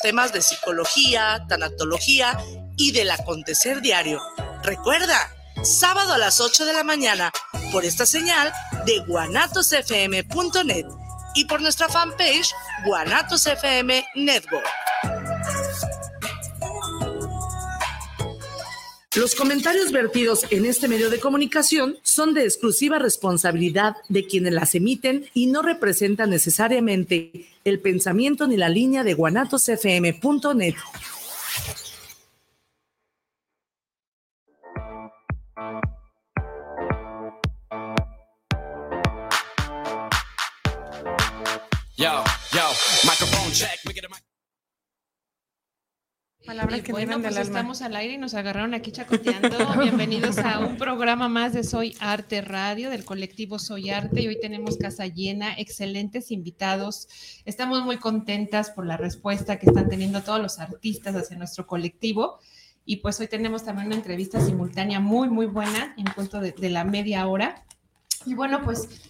temas de psicología, tanatología y del acontecer diario. Recuerda, sábado a las 8 de la mañana por esta señal de guanatosfm.net y por nuestra fanpage Guanatos FM Network. Los comentarios vertidos en este medio de comunicación son de exclusiva responsabilidad de quienes las emiten y no representan necesariamente el pensamiento ni la línea de guanatosfm.net. Yo, yo, check. Palabras que bueno, pues estamos al aire y nos agarraron aquí chacoteando. Bienvenidos a un programa más de Soy Arte Radio del colectivo Soy Arte y hoy tenemos casa llena, excelentes invitados. Estamos muy contentas por la respuesta que están teniendo todos los artistas hacia nuestro colectivo y pues hoy tenemos también una entrevista simultánea muy, muy buena en punto de, de la media hora. Y bueno, pues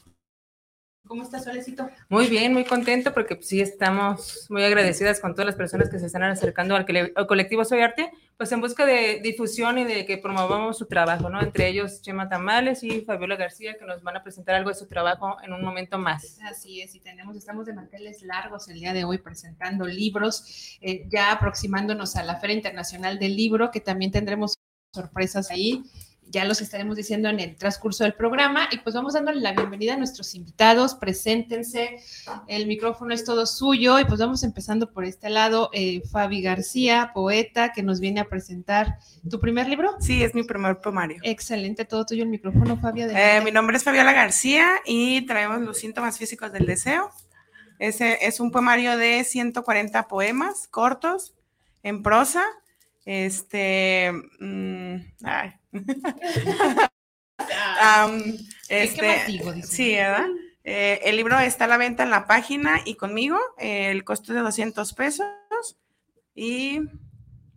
¿Cómo estás, Solecito? Muy bien, muy contento porque pues, sí estamos muy agradecidas con todas las personas que se están acercando al, colectivo Soy Arte, pues en busca de difusión y de que promovamos su trabajo, ¿no? Entre ellos Chema Tamales y Fabiola García, que nos van a presentar algo de su trabajo en un momento más. Así es, y tenemos, estamos de manteles largos el día de hoy presentando libros, eh, ya aproximándonos a la Feria Internacional del Libro, que también tendremos sorpresas ahí ya los estaremos diciendo en el transcurso del programa y pues vamos dándole la bienvenida a nuestros invitados, preséntense, el micrófono es todo suyo y pues vamos empezando por este lado, eh, Fabi García, poeta, que nos viene a presentar tu primer libro. Sí, es mi primer poemario. Excelente, todo tuyo el micrófono, Fabi. Eh, mi nombre es Fabiola García y traemos los síntomas físicos del deseo. Ese es un poemario de 140 poemas cortos en prosa este, um, este sí, ¿verdad? Eh, el libro está a la venta en la página y conmigo, el costo de 200 pesos y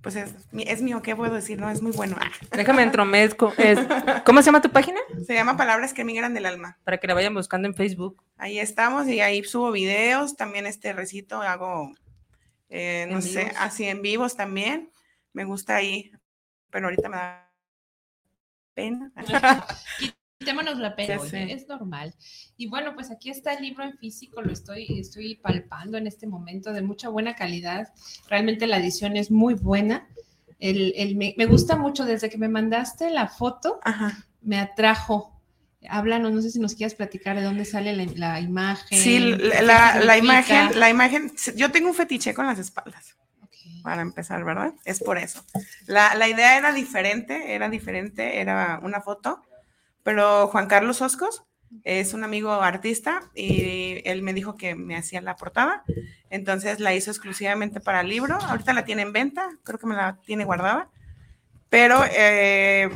pues es, es, mío, ¿qué puedo decir? No, es muy bueno. Déjame entromezco. Es, ¿Cómo se llama tu página? Se llama Palabras que migran del alma. Para que la vayan buscando en Facebook. Ahí estamos y ahí subo videos, también este recito hago, eh, no sé, así en vivos también me gusta ahí, pero ahorita me da pena. Quitémonos la pena, es normal. Y bueno, pues aquí está el libro en físico, lo estoy, estoy palpando en este momento de mucha buena calidad. Realmente la edición es muy buena. El, me, gusta mucho desde que me mandaste la foto, me atrajo. Háblanos, no sé si nos quieres platicar de dónde sale la, imagen. Sí, la, la imagen, la imagen, yo tengo un fetiche con las espaldas para empezar, ¿verdad? Es por eso. La, la, idea era diferente, era diferente, era una foto, pero Juan Carlos Oscos es un amigo artista y él me dijo que me hacía la portada, entonces la hizo exclusivamente para el libro, ahorita la tiene en venta, creo que me la tiene guardada, pero eh,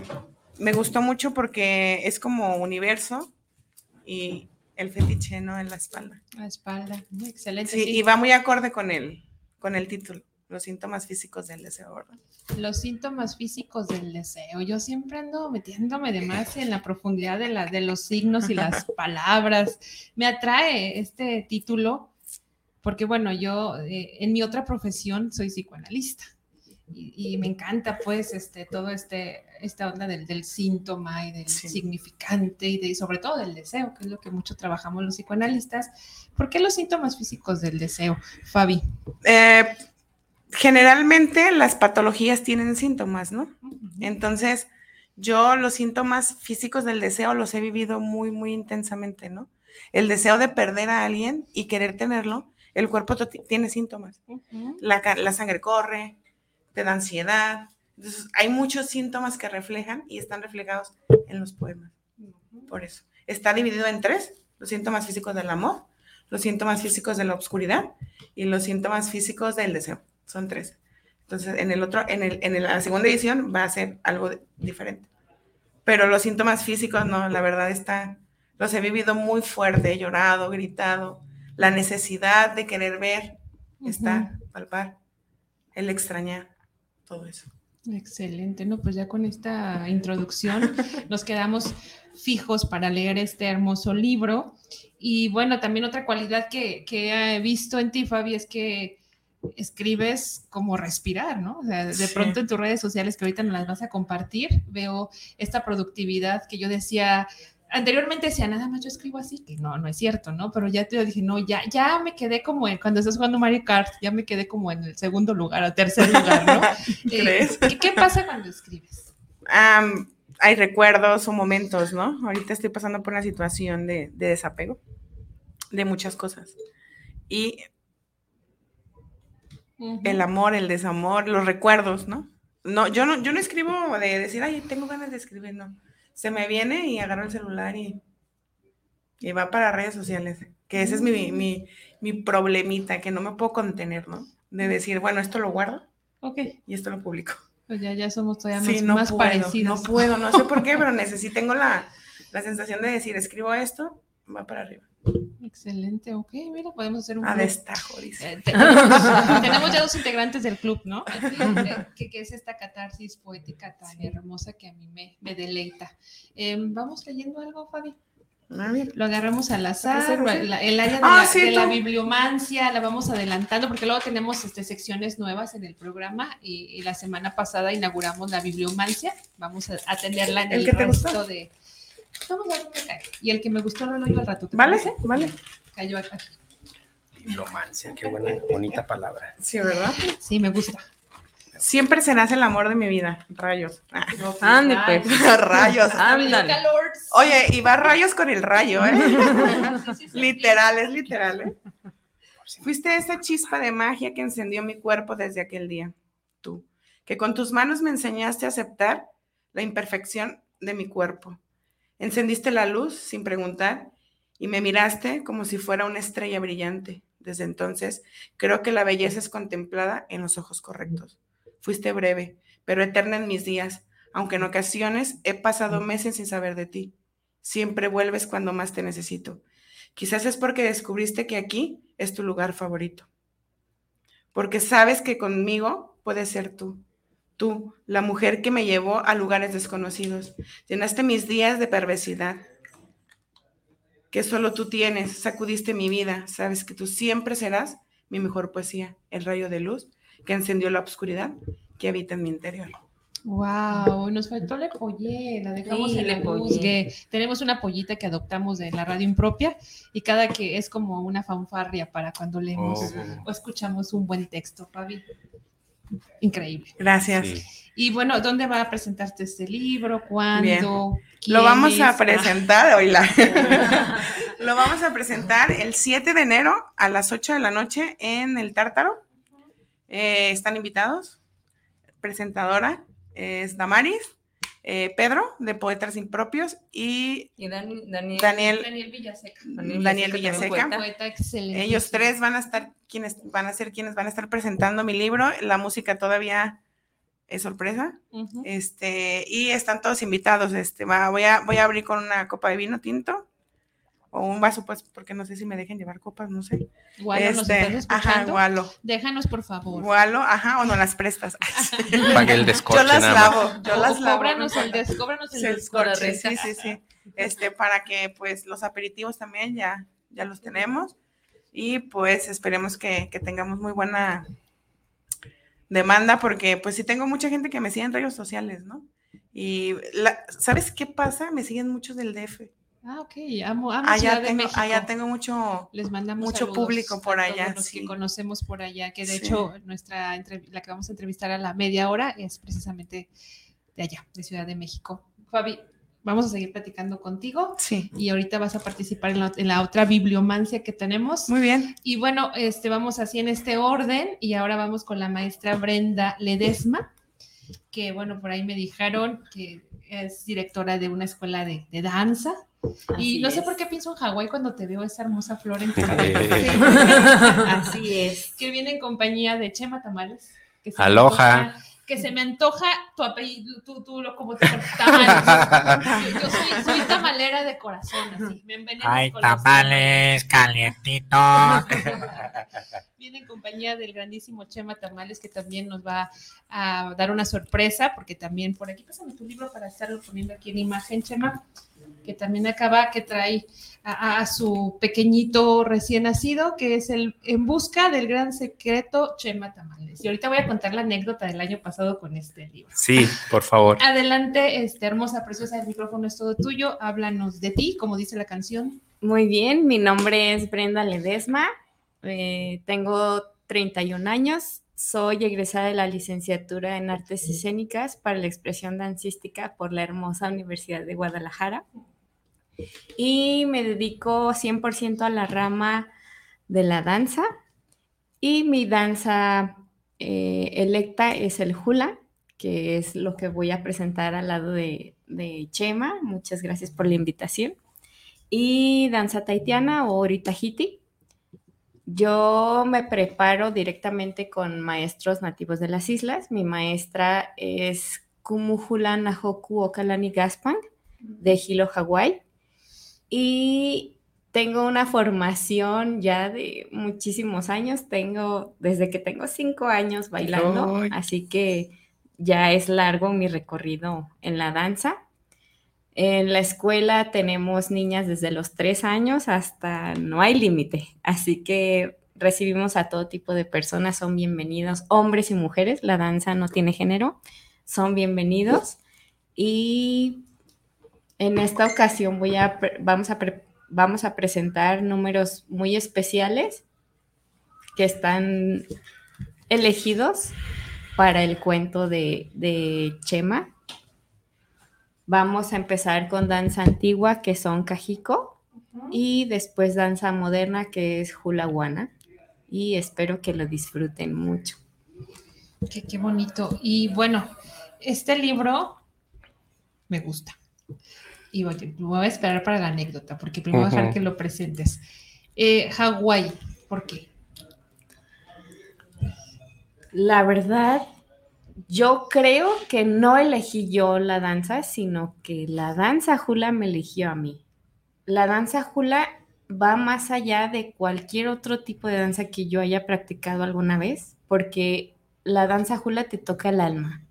me gustó mucho porque es como universo y el fetiche, ¿no? En la espalda. La espalda, excelente. Sí, y va muy acorde con el, con el título los síntomas físicos del deseo, ¿verdad? Los síntomas físicos del deseo. Yo siempre ando metiéndome de más en la profundidad de, la, de los signos y las palabras. Me atrae este título porque, bueno, yo eh, en mi otra profesión soy psicoanalista y, me encanta, pues, este, todo este, esta onda del, síntoma y del significante y de, sobre todo del deseo, que es lo que mucho trabajamos los psicoanalistas. ¿Por qué los síntomas físicos del deseo, Fabi? Eh, generalmente las patologías tienen síntomas, ¿no? Entonces, yo los síntomas físicos del deseo los he vivido muy, muy intensamente, ¿no? El deseo de perder a alguien y querer tenerlo, el cuerpo tiene síntomas. la, sangre corre, te da ansiedad. Entonces, hay muchos síntomas que reflejan y están reflejados en los poemas. Por eso. Está dividido en tres, los síntomas físicos del amor, los síntomas físicos de la oscuridad y los síntomas físicos del deseo son tres. Entonces, en el otro, en, el, en la segunda edición va a ser algo diferente. Pero los síntomas físicos, no, la verdad está, los he vivido muy fuerte, he llorado, gritado, la necesidad de querer ver, estar, palpar, el extrañar, todo eso. Excelente, ¿no? Pues ya con esta introducción nos quedamos fijos para leer este hermoso libro. Y bueno, también otra cualidad que, que he visto en ti, Fabi, es que escribes como respirar, ¿no? O sea, de Sí. pronto en tus redes sociales que ahorita nos las vas a compartir, veo esta productividad que yo decía, anteriormente decía, nada más yo escribo así, que no, no es cierto, ¿no? Pero ya te dije, no, ya, ya me quedé como en, cuando estás jugando Mario Kart, ya me quedé como en el segundo lugar o tercer lugar, ¿no? Eh, ¿Crees? ¿qué, qué pasa cuando escribes? Am, hay recuerdos o momentos, ¿no? Ahorita estoy pasando por una situación de, de desapego de muchas cosas. Y el amor, el desamor, los recuerdos, ¿no? No, yo no, yo no escribo de decir, ay, tengo ganas de escribir, no. Se me viene y agarro el celular y, y va para redes sociales. Que ese es mi, mi, mi problemita, que no me puedo contener, ¿no? De decir, bueno, esto lo guardo Ok, y esto lo publico. pues ya, ya somos todavía Sí, más, no más puedo, parecidos. no puedo, no sé por qué, pero necesito, tengo la, la sensación de decir, escribo esto, va para arriba. Excelente, ok, mira, podemos hacer un A destajo, dice. Eh, te- tenemos, tenemos ya dos integrantes del club, ¿no? Que, que es esta catarsis poética tan hermosa que a mí me, me deleita. Eh, Vamos leyendo algo, Fabi. A ver. Lo agarramos al azar, la- el área de, Ah, la, sí, de la bibliomancia la vamos adelantando porque luego tenemos este, secciones nuevas en el programa y, y la semana pasada inauguramos la bibliomancia. Vamos a, a tenerla en ¿El el, que resto de... Vamos a ver qué cae. Y el que me gustó lo leo al rato. ¿te ¿Vale? parece? Vale. Cayó acá. Qué buena, bonita palabra. Sí, ¿verdad? Sí, me gusta. Siempre serás el amor de mi vida. Rayos. Ande, pues. rayos. Ándale. Oye, y va rayos con el rayo, ¿eh? Sí, sí, sí. literal, es literal, ¿eh? Fuiste esa chispa de magia que encendió mi cuerpo desde aquel día. Tú, que con tus manos me enseñaste a aceptar la imperfección de mi cuerpo. Encendiste la luz sin preguntar y me miraste como si fuera una estrella brillante. Desde entonces, creo que la belleza es contemplada en los ojos correctos. Fuiste breve, pero eterna en mis días, aunque en ocasiones he pasado meses sin saber de ti. Siempre vuelves cuando más te necesito. Quizás es porque descubriste que aquí es tu lugar favorito. Porque sabes que conmigo puedes ser tú. Tú, la mujer que me llevó a lugares desconocidos. Llenaste mis días de perversidad. Que solo tú tienes. Sacudiste mi vida. Sabes que tú siempre serás mi mejor poesía. El rayo de luz que encendió la oscuridad que habita en mi interior. Wow, nos faltó la pollera, dejamos Sí, el la juzgue. Tenemos una pollita que adoptamos de la radio impropia y cada que es como una fanfarria para cuando leemos Oh. o escuchamos un buen texto, Fabi. Increíble. Gracias. Sí. Y bueno, ¿dónde va a presentarte este libro? ¿Cuándo? Lo vamos a presentar, oíla. Lo vamos a presentar el 7 de enero a las 8 de la noche en el Tártaro. Eh, están invitados. Presentadora es Damaris, eh, Pedro de Poetas Impropios y Y Dani- Daniel. Daniel. Daniel Villaseca. Daniel Daniel Villaseca, Poeta excelente. Ellos tres van a estar quienes van a ser quienes van a estar presentando mi libro. La música todavía es sorpresa. Este, y están todos invitados. Este, va- voy, a, voy a abrir con una copa de vino tinto o un vaso, pues, porque no sé si me dejen llevar copas, no sé. Gualo, ¿nos estás Este, ajá, gualo. Déjanos, por favor. Gualo, ajá, o no las prestas. Para que el yo descorche las nada más. lavo, yo O las lavo. cóbranos no el, des, cóbranos el descorche, sí, sí, sí. Este, para que, pues, los aperitivos también ya, ya los tenemos. Y, pues, esperemos que, que tengamos muy buena demanda, porque, pues, sí tengo mucha gente que me sigue en redes sociales, ¿no? Y, la- ¿sabes qué pasa? Me siguen muchos del DF. Ah, ok. Amo, amo Allá Ciudad de tengo, México. allá tengo mucho, Les mandamos mucho público por a allá, todos los sí. que conocemos por allá, que de Sí. hecho nuestra la que vamos a entrevistar a la media hora es precisamente de allá, de Ciudad de México. Fabi, vamos a seguir platicando contigo sí. y ahorita vas a participar en la, en la otra bibliomancia que tenemos. Muy bien. Y bueno, este vamos así en este orden y ahora vamos con la maestra Brenda Ledesma, que bueno, por ahí me dijeron que es directora de una escuela de, de danza. Y Así no sé es. por qué pienso en Hawái cuando te veo esa hermosa flor en tu Así es. que viene en compañía de Chema Tamales. Que se me Aloha. antoja- que se me antoja tu apellido, tú, tú, lo como te tamales. Yo, yo soy, soy tamalera de corazón, así. Me envenenas Hay con los tamales calientitos. Viene en compañía del grandísimo Chema Tamales, que también nos va a dar una sorpresa, porque también por aquí, pásame tu libro para estarlo poniendo aquí en imagen, Chema. Que también acaba, que trae a, a su pequeñito recién nacido, que es el En busca del gran secreto Chema Tamales. Y ahorita voy a contar la anécdota del año pasado con este libro. Sí, por favor. Adelante, este, hermosa, preciosa, el micrófono es todo tuyo. Háblanos de ti, como dice la canción. Muy bien, mi nombre es Brenda Ledesma, eh, tengo 31 años, soy egresada de la licenciatura en Artes Escénicas para la expresión dancística por la hermosa Universidad de Guadalajara y me dedico 100% a la rama de la danza y mi danza eh, electa es el hula, que es lo que voy a presentar al lado de, Chema. Muchas gracias por la invitación y danza taitiana o oritahiti. Yo me preparo directamente con maestros nativos de las islas. Mi maestra es Kumuhula Nahoku Okalani Gaspang de Hilo, Hawái. Y tengo una formación ya de muchísimos años. Tengo desde que tengo cinco años bailando, Ay. así que ya es largo mi recorrido en la danza. En la escuela tenemos niñas desde los tres años hasta no hay límite, así que recibimos a todo tipo de personas, son bienvenidos, hombres y mujeres, la danza no tiene género, son bienvenidos y en esta ocasión vamos, a presentar números muy especiales que están elegidos para el cuento de, Chema. Vamos a empezar con danza antigua, que son Cajico, y después danza moderna, que es Hulaguana. Y espero que lo disfruten mucho. Qué bonito. Y bueno, este libro me gusta. Y voy, voy a esperar para la anécdota, porque primero voy a dejar que lo presentes. Eh, Hawái, ¿por qué? La verdad, yo creo que no elegí yo la danza, sino que la danza hula me eligió a mí. La danza hula va más allá de cualquier otro tipo de danza que yo haya practicado alguna vez, porque la danza hula te toca el alma.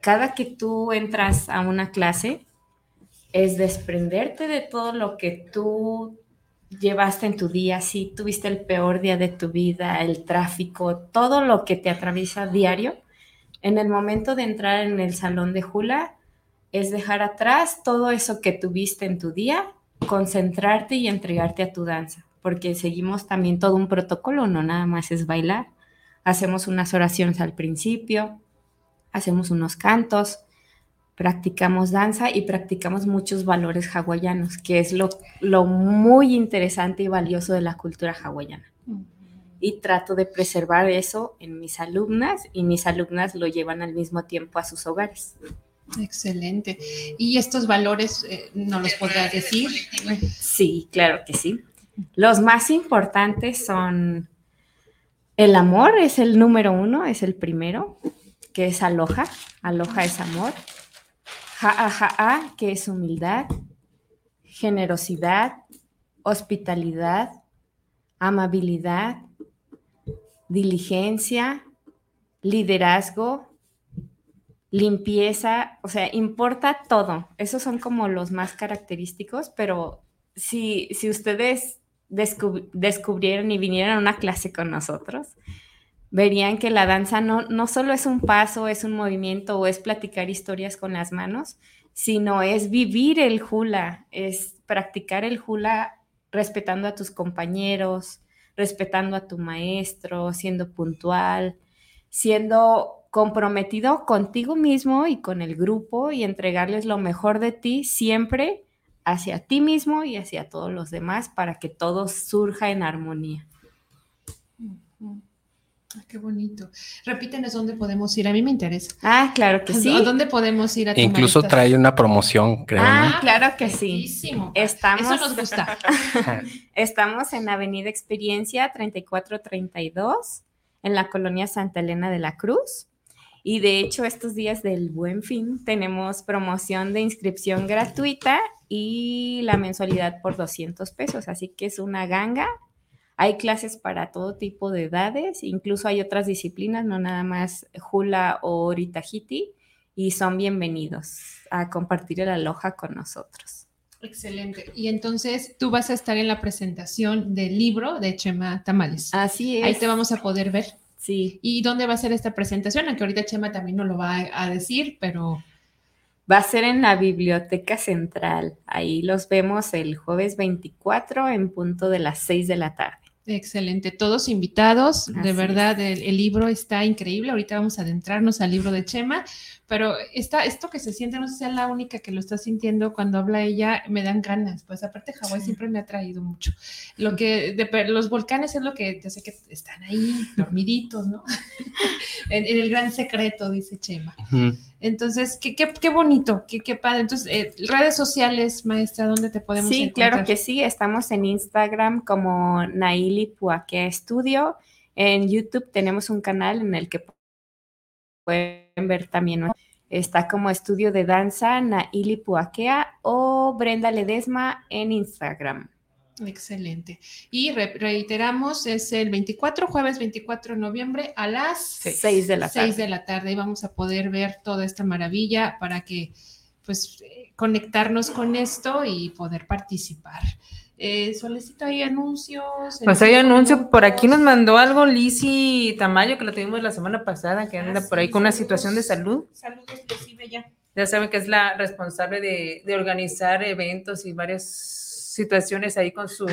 Cada que tú entras a una clase es desprenderte de todo lo que tú llevaste en tu día, si tuviste el peor día de tu vida, el tráfico, todo lo que te atraviesa diario, en el momento de entrar en el salón de hula, es dejar atrás todo eso que tuviste en tu día, concentrarte y entregarte a tu danza, porque seguimos también todo un protocolo, no nada más es bailar. Hacemos unas oraciones al principio, hacemos unos cantos, practicamos danza y practicamos muchos valores hawaianos, que es lo, lo muy interesante y valioso de la cultura hawaiana. Y trato de preservar eso en mis alumnas y mis alumnas lo llevan al mismo tiempo a sus hogares. Excelente. ¿Y estos valores eh, no los podrás decir? Sí, claro que sí. Los más importantes son el amor, es el número uno, es el primero, que es aloha. Aloha es amor. Ha'a, que es humildad, generosidad, hospitalidad, amabilidad, diligencia, liderazgo, limpieza, o sea, importa todo. Esos son como los más característicos, pero si, si ustedes descub- descubrieran y vinieran a una clase con nosotros, verían que la danza no, no solo es un paso, es un movimiento o es platicar historias con las manos, sino es vivir el hula, es practicar el hula respetando a tus compañeros, respetando a tu maestro, siendo puntual, siendo comprometido contigo mismo y con el grupo y entregarles lo mejor de ti siempre hacia ti mismo y hacia todos los demás para que todo surja en armonía. Ah, qué bonito. Repítenos dónde podemos ir. A mí me interesa. Ah, claro que sí. ¿A dónde podemos ir a tomar Incluso estas- trae una promoción, creo. Ah, ¿no? claro que sí. Estamos, Eso nos gusta. estamos en Avenida Experiencia 3432, en la colonia Santa Elena de la Cruz. Y de hecho, estos días del Buen Fin tenemos promoción de inscripción gratuita y la mensualidad por 200 pesos. Así que es una ganga. Hay clases para todo tipo de edades, incluso hay otras disciplinas, no nada más hula o oritahiti. y son bienvenidos a compartir el aloja con nosotros. Excelente. Y entonces tú vas a estar en la presentación del libro de Chema Tamales. Así es. Ahí te vamos a poder ver. Sí, ¿Y dónde va a ser esta presentación? Aunque ahorita Chema también nos lo va a, a decir, pero va a ser en la Biblioteca Central. Ahí los vemos el jueves 24 en punto de las 6 de la tarde. Excelente. Todos invitados. Así de verdad, el, el libro está increíble. Ahorita vamos a adentrarnos al libro de Chema, pero está, esto que se siente, no sé si es la única que lo está sintiendo cuando habla ella, me dan ganas. Pues aparte, Hawái Sí. siempre me ha traído mucho. Lo que de los volcanes es lo que yo sé que están ahí dormiditos, ¿no? en, en el gran secreto, dice Chema. Ujú. Entonces, qué, qué, qué bonito, qué, qué padre. Entonces, eh, redes sociales, maestra, ¿dónde te podemos Sí, encontrar? claro que sí. Estamos en Instagram como Naili Puaquea Studio. En YouTube tenemos un canal en el que pueden ver también. ¿no? Está como estudio de danza Naili Puaquea o Brenda Ledesma en Instagram. Excelente. Y re- reiteramos, es el 24, jueves 24 de noviembre a las Seis de la 6 tarde. de la tarde. Y vamos a poder ver toda esta maravilla para que, pues, conectarnos con esto y poder participar. Eh, Solecito, hay anuncios. Pues hay cinco anuncio, por aquí nos mandó algo Lisi Tamayo, que lo tuvimos la semana pasada, que anda Ah, por ahí sí, con una situación de salud. Saludos, recibe ya. Ya saben que es la responsable de, de organizar eventos y varias situaciones ahí con su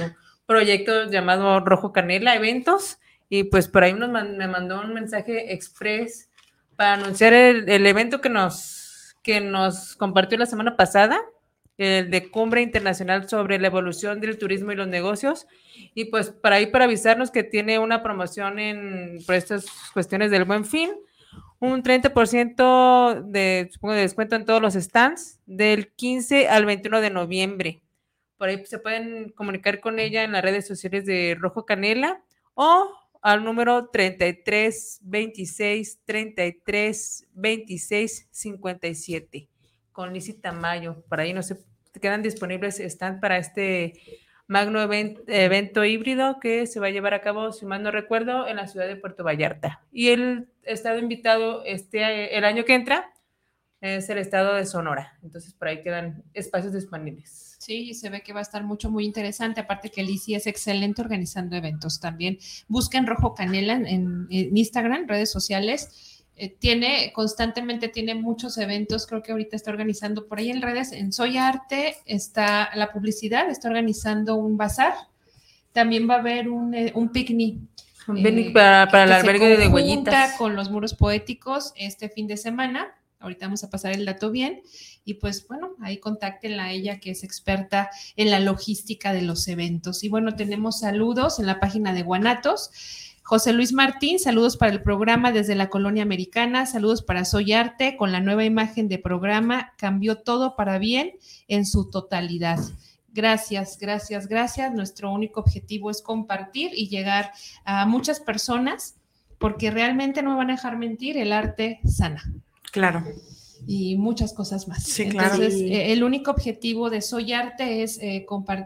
proyecto llamado Rojo Canela Eventos. Y pues por ahí nos me mandó un mensaje express para anunciar el, evento que nos, que nos compartió la semana pasada, el de Cumbre Internacional sobre la evolución del turismo y los negocios. Y pues para ahí para avisarnos que tiene una promoción en, por estas cuestiones del buen fin un 30% de, de descuento en todos los stands del 15 al 21 de noviembre. Por ahí se pueden comunicar con ella en las redes sociales de Rojo Canela o al número 33 26 33 26 57 con Lizzy Tamayo. Por ahí no se quedan disponibles stand para este magno even- evento híbrido que se va a llevar a cabo, si mal no recuerdo, en la ciudad de Puerto Vallarta. Y el estado invitado este, el año que entra es el estado de Sonora. Entonces, por ahí quedan espacios disponibles. Sí, se ve que va a estar mucho, muy interesante. Aparte que Lizzy es excelente organizando eventos también. Busquen Rojo Canela en, Instagram, redes sociales. Eh, tiene, constantemente tiene muchos eventos. Creo que ahorita está organizando por ahí en redes. En Soy Arte está la publicidad, está organizando un bazar. También va a haber un, eh, un picnic. Eh, para, para el albergue de huellitas. con los muros poéticos este fin de semana. Ahorita vamos a pasar el dato bien. Y pues bueno, ahí contáctenla a ella que es experta en la logística de los eventos. Y bueno, tenemos saludos en la página de Guanatos. José Luis Martín, saludos para el programa desde la colonia americana, saludos para Soy Arte, con la nueva imagen de programa, cambió todo para bien en su totalidad. Gracias, gracias, gracias. Nuestro único objetivo es compartir y llegar a muchas personas, porque realmente no me van a dejar mentir, el arte sana Claro. y muchas cosas más. Sí, claro. Entonces, eh, el único objetivo de Soy Arte es eh,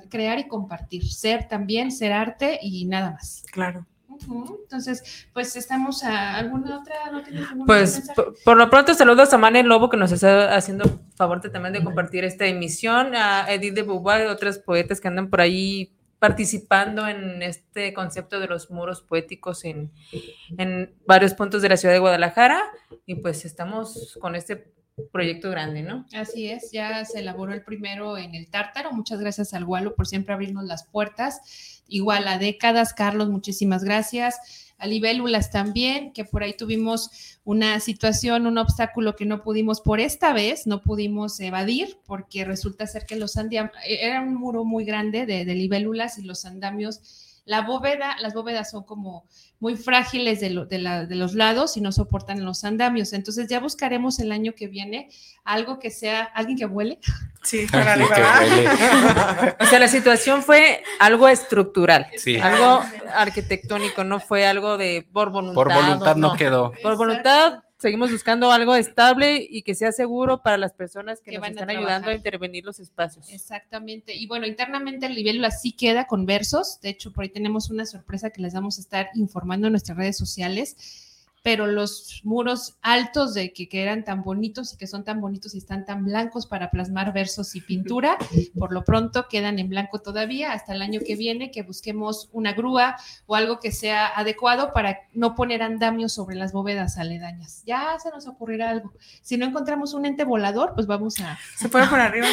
crear y compartir, ser también, ser arte y nada más. Claro. Entonces, pues estamos a alguna otra, ¿no tienes Pues por, por lo pronto saludos a Mane Lobo que nos está haciendo favor de- también de compartir esta emisión, a Edith de Beauvoir y otros poetas que andan por ahí participando en este concepto de los muros poéticos en, en varios puntos de la ciudad de Guadalajara y pues estamos con este proyecto grande, ¿no? Así es, ya se elaboró el primero en el Tártaro. Muchas gracias al Gualo por siempre abrirnos las puertas. Igual a décadas, Carlos, muchísimas gracias. A Libélulas también, que por ahí tuvimos una situación, un obstáculo que no pudimos por esta vez, no pudimos evadir, porque resulta ser que los andamios, era un muro muy grande de, de libélulas y los andamios, la bóveda, las bóvedas son como muy frágiles de, lo- de la- de los lados y no soportan los andamios. Entonces ya buscaremos el año que viene algo que sea, alguien que vuele, Sí, para Sí. O sea, la situación fue algo estructural, Sí. algo arquitectónico, no fue algo de por voluntad. Por voluntad no quedó. Por voluntad, seguimos buscando algo estable y que sea seguro para las personas que, Que nos van a están ayudando a intervenir los espacios. Exactamente. Y bueno, internamente el libélula sí queda con versos. De hecho, por ahí tenemos una sorpresa que les vamos a estar informando en nuestras redes sociales. Pero los muros altos de que, que eran tan bonitos y que son tan bonitos y están tan blancos para plasmar versos y pintura, por lo pronto quedan en blanco todavía hasta el año que viene, que busquemos una grúa o algo que sea adecuado para no poner andamios sobre las bóvedas aledañas. Ya se nos ocurrirá algo. Si no encontramos un ente volador, pues vamos a... Se puede por arriba.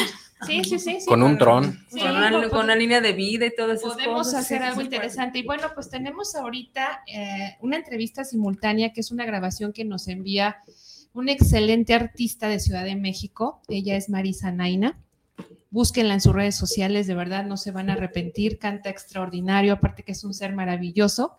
Sí, sí, sí. sí. Con un dron. Sí, con, una, pues, con una línea de vida y todas esas podemos cosas. hacer sí, algo sí, sí. interesante. Y bueno, pues tenemos ahorita eh, una entrevista simultánea, que es una grabación que nos envía un excelente artista de Ciudad de México. Ella es Marisa Naina. Búsquenla en sus redes sociales, de verdad no se van a arrepentir. Canta extraordinario, aparte que es un ser maravilloso.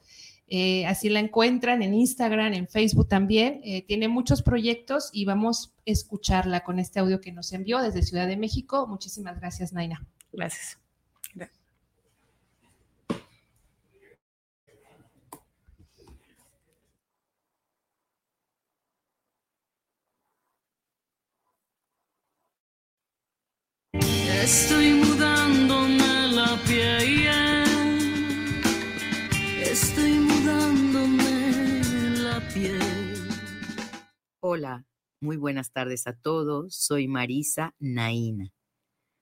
Eh, así la encuentran en Instagram, en Facebook también. Eh, tiene muchos proyectos y vamos a escucharla con este audio que nos envió desde Ciudad de México. Muchísimas gracias, Naina. Gracias. Estoy mudándome Hola, muy buenas tardes a todos. Soy Marisa Naina.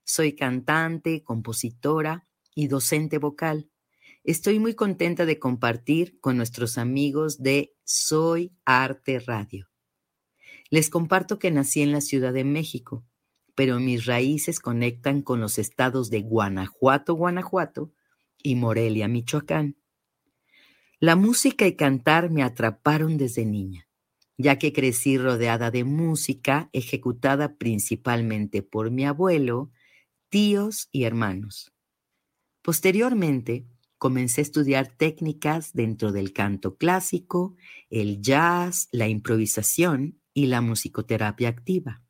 Soy cantante, compositora y docente vocal. Estoy muy contenta de compartir con nuestros amigos de Soy Arte Radio. Les comparto que nací en la Ciudad de México, pero mis raíces conectan con los estados de Guanajuato, Guanajuato y Morelia, Michoacán. La música y cantar me atraparon desde niña ya que crecí rodeada de música ejecutada principalmente por mi abuelo, tíos y hermanos. Posteriormente, comencé a estudiar técnicas dentro del canto clásico, el jazz, la improvisación y la musicoterapia activa.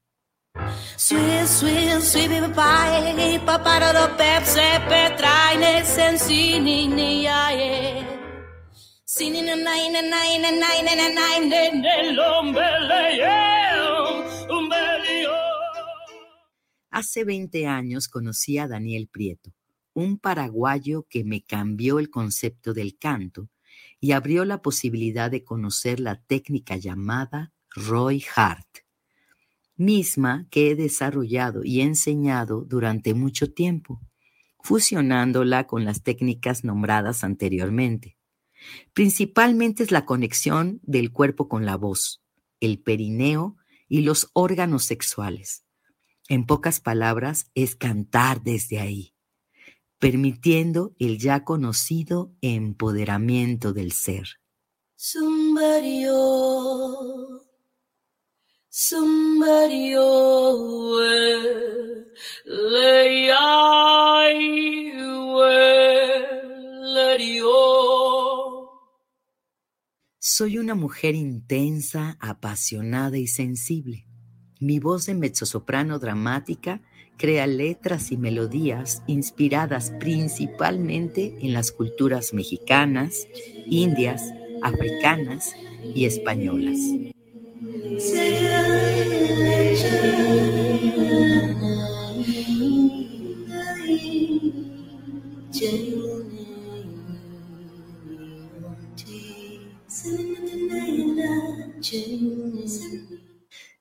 Hace 20 años conocí a Daniel Prieto, un paraguayo que me cambió el concepto del canto y abrió la posibilidad de conocer la técnica llamada Roy Hart, misma que he desarrollado y enseñado durante mucho tiempo, fusionándola con las técnicas nombradas anteriormente. Principalmente es la conexión del cuerpo con la voz, el perineo y los órganos sexuales. En pocas palabras, es cantar desde ahí, permitiendo el ya conocido empoderamiento del ser. Somebody, Soy una mujer intensa, apasionada y sensible. Mi voz de mezzosoprano dramática crea letras y melodías inspiradas principalmente en las culturas mexicanas, indias, africanas y españolas.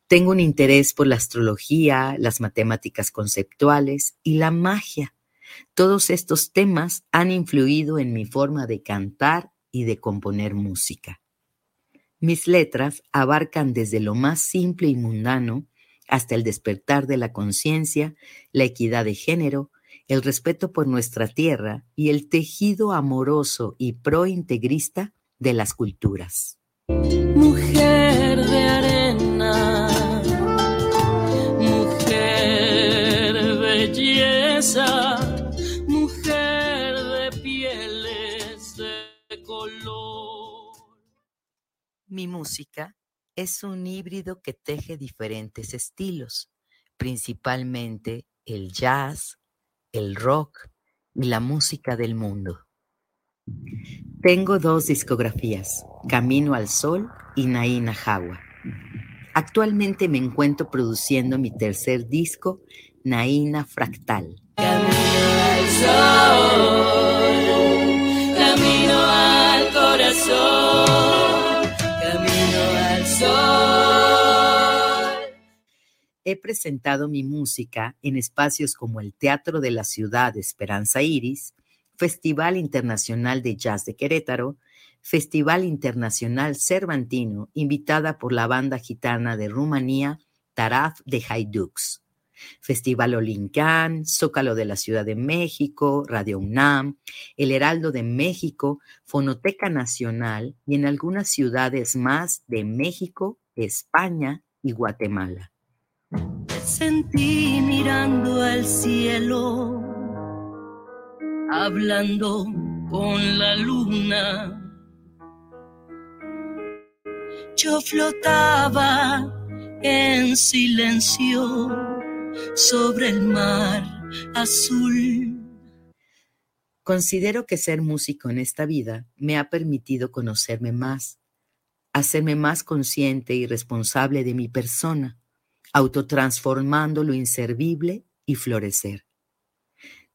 Tengo un interés por la astrología, las matemáticas conceptuales y la magia. Todos estos temas han influido en mi forma de cantar y de componer música. Mis letras abarcan desde lo más simple y mundano hasta el despertar de la conciencia, la equidad de género, el respeto por nuestra tierra y el tejido amoroso y prointegrista de las culturas. Mujer Mi música es un híbrido que teje diferentes estilos, principalmente el jazz, el rock y la música del mundo. Tengo dos discografías, Camino al Sol y Naina Jawa. Actualmente me encuentro produciendo mi tercer disco, Naina Fractal. al sol, camino al corazón, He presentado mi música en espacios como el Teatro de la Ciudad de Esperanza Iris, Festival Internacional de Jazz de Querétaro, Festival Internacional Cervantino, invitada por la banda gitana de Rumanía, Taraf de Haidux. Festival Olincán, Zócalo de la Ciudad de México, Radio UNAM, El Heraldo de México, Fonoteca Nacional y en algunas ciudades más de México, España y Guatemala. Sentí mirando al cielo, hablando con la luna. Yo flotaba en silencio sobre el mar azul. Considero que ser músico en esta vida me ha permitido conocerme más, hacerme más consciente y responsable de mi persona, autotransformando lo inservible y florecer.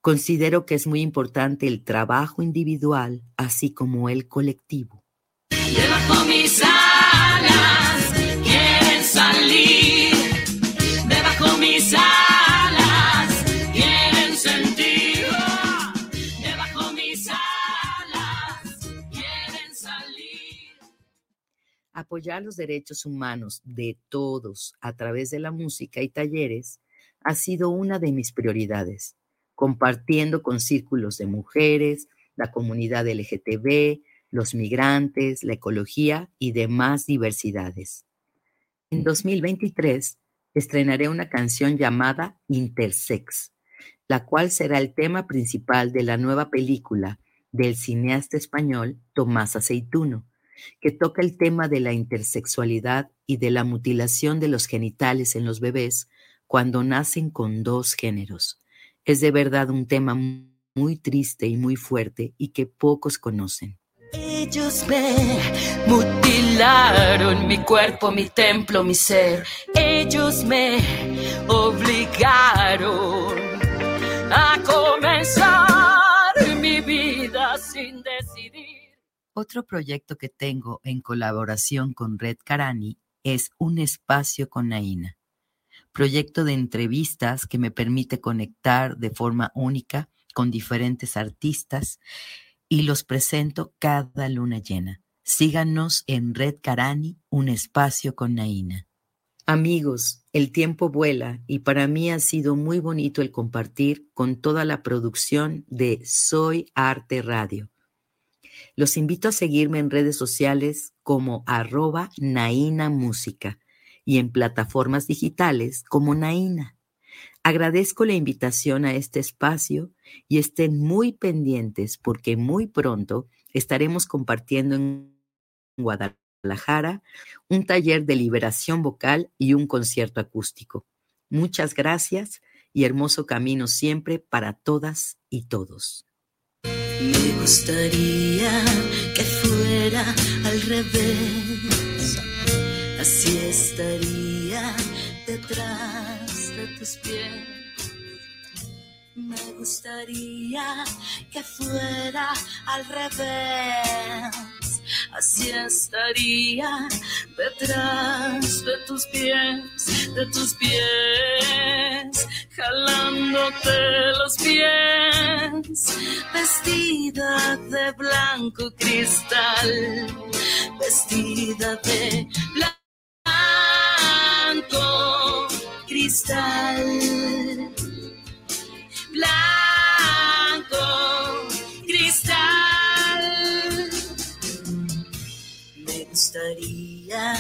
Considero que es muy importante el trabajo individual, así como el colectivo. Debajo mis alas quieren salir. Apoyar los derechos humanos de todos a través de la música y talleres ha sido una de mis prioridades, compartiendo con círculos de mujeres, la comunidad LGTB, los migrantes, la ecología y demás diversidades. En 2023 estrenaré una canción llamada Intersex, la cual será el tema principal de la nueva película del cineasta español Tomás Aceituno, que toca el tema de la intersexualidad y de la mutilación de los genitales en los bebés cuando nacen con dos géneros. Es de verdad un tema muy triste y muy fuerte y que pocos conocen. Ellos me mutilaron mi cuerpo, mi templo, mi ser. Ellos me obligaron a comenzar Otro proyecto que tengo en colaboración con Red Carani es Un Espacio con Naina, proyecto de entrevistas que me permite conectar de forma única con diferentes artistas y los presento cada luna llena. Síganos en Red Carani, Un Espacio con Naina. Amigos, el tiempo vuela y para mí ha sido muy bonito el compartir con toda la producción de Soy Arte Radio. Los invito a seguirme en redes sociales como arroba Naina Música y en plataformas digitales como Naina. Agradezco la invitación a este espacio y estén muy pendientes porque muy pronto estaremos compartiendo en Guadalajara un taller de liberación vocal y un concierto acústico. Muchas gracias y hermoso camino siempre para todas y todos. Me gustaría que fuera al revés. Así estaría detrás de tus pies. Me gustaría que fuera al revés. Así estaría detrás de tus pies, de tus pies, jalándote los pies, vestida de blanco cristal, vestida de blanco cristal blanco cristal. Me gustaría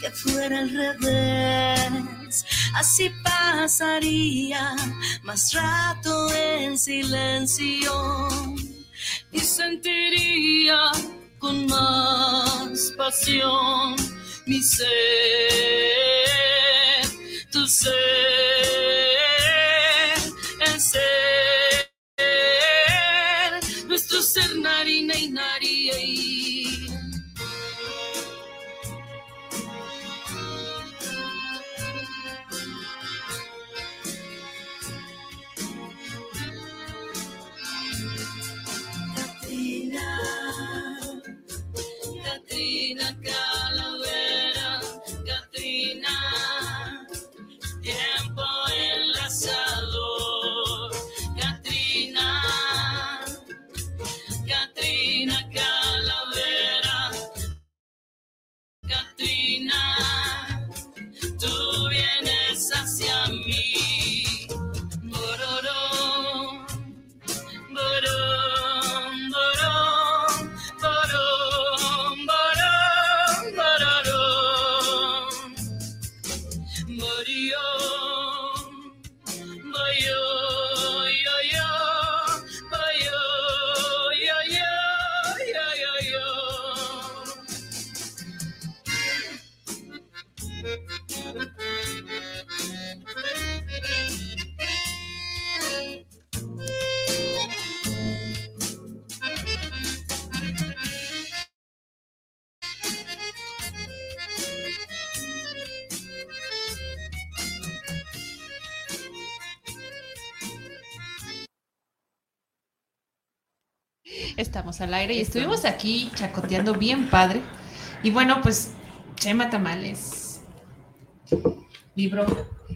que fuera al revés, así pasaría más rato en silencio y sentiría con más pasión mi ser, tu ser el ser, nuestro ser narina y nari. Estamos al aire y estuvimos aquí chacoteando bien padre. Y bueno, pues Chema Tamales, libro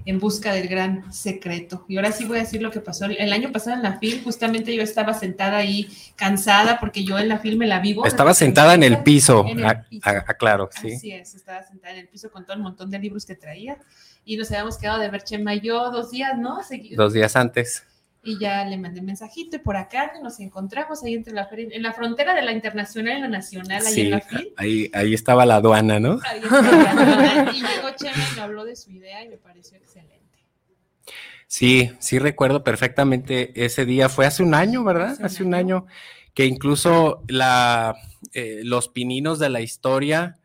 En busca del gran secreto. Y ahora sí voy a decir lo que pasó. El año pasado en la FIL, justamente yo estaba sentada ahí cansada porque yo en la FIL me la vivo. Estaba sentada en el piso, En el a- piso. a- aclaro, sí. Así es, estaba sentada en el piso con todo el montón de libros que traía. Y nos habíamos quedado de ver Chema y yo dos días, ¿no? Dos días antes. Y ya le mandé mensajito y por acá nos encontramos ahí entre la feria- en la frontera de la internacional y la nacional, ahí en la ahí, ahí estaba la aduana, ¿no? Ahí está. Y llegó Chema y me habló de su idea y me pareció excelente. Sí, sí recuerdo perfectamente ese día. Fue hace un año, ¿verdad? Hace un Hace un año. año que incluso la, eh, los pininos de la historia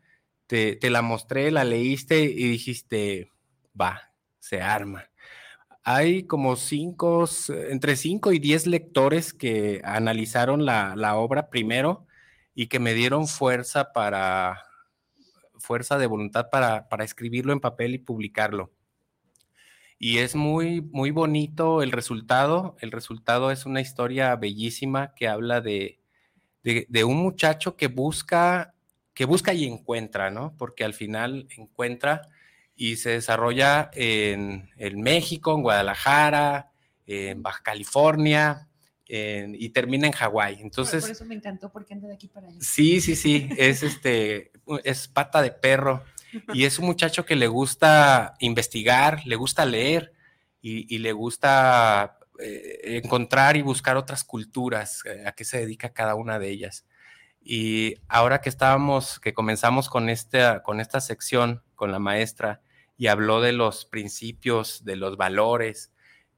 te, te la mostré, la leíste y dijiste, va, se arma. Hay como cinco, entre cinco y diez lectores que analizaron la, la obra primero y que me dieron fuerza para, fuerza de voluntad para, para escribirlo en papel y publicarlo. Y es muy, muy bonito el resultado. El resultado es una historia bellísima que habla de, de, de un muchacho que busca, que busca y encuentra, ¿no? Porque al final encuentra y se desarrolla en, en México, en Guadalajara, en Baja California en- y termina en Hawái. Por- Entonces, por, eso me encantó porque anda de aquí para allá. Sí, sí, sí, es este, es pata de perro y es un muchacho que le gusta investigar, le gusta leer y, y le gusta eh, encontrar y buscar otras culturas, eh, a qué se dedica cada una de ellas. Y ahora que estábamos, que comenzamos con esta, con esta sección, con la maestra, y habló de los principios, de los valores,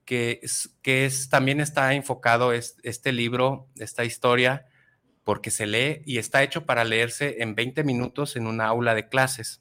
que, es, que es, también está enfocado es- este libro, esta historia, porque se lee y está hecho para leerse en 20 minutos en una aula de clases.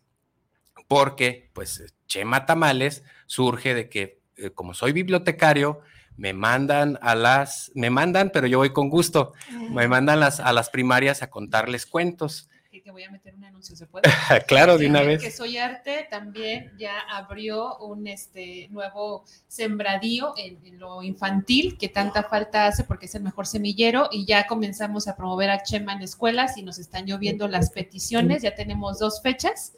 Porque, pues, Chema Tamales surge de que, eh, como soy bibliotecario, me mandan a las, me mandan, pero yo voy con gusto, me mandan las, a las primarias a contarles cuentos. Que, voy a meter un anuncio, ¿se puede? claro, de una vez. Que Soy Arte también ya abrió un este, nuevo sembradío en, en lo infantil que tanta falta hace porque es el mejor semillero y ya comenzamos a promover a Chema en escuelas y nos están lloviendo las peticiones. Ya tenemos dos fechas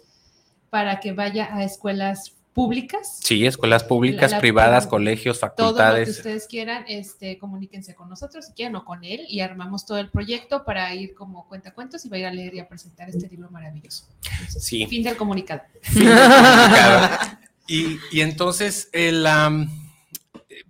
para que vaya a escuelas públicas. Sí, escuelas públicas, La- la- privadas, colegios, Todo lo que facultades. ustedes quieran, este, comuníquense con nosotros si quieren o con él y armamos todo el proyecto para ir como cuentacuentos y va a ir a leer y a presentar este libro maravilloso. Sí. Fin del comunicado. Claro. Y, y entonces, el, am,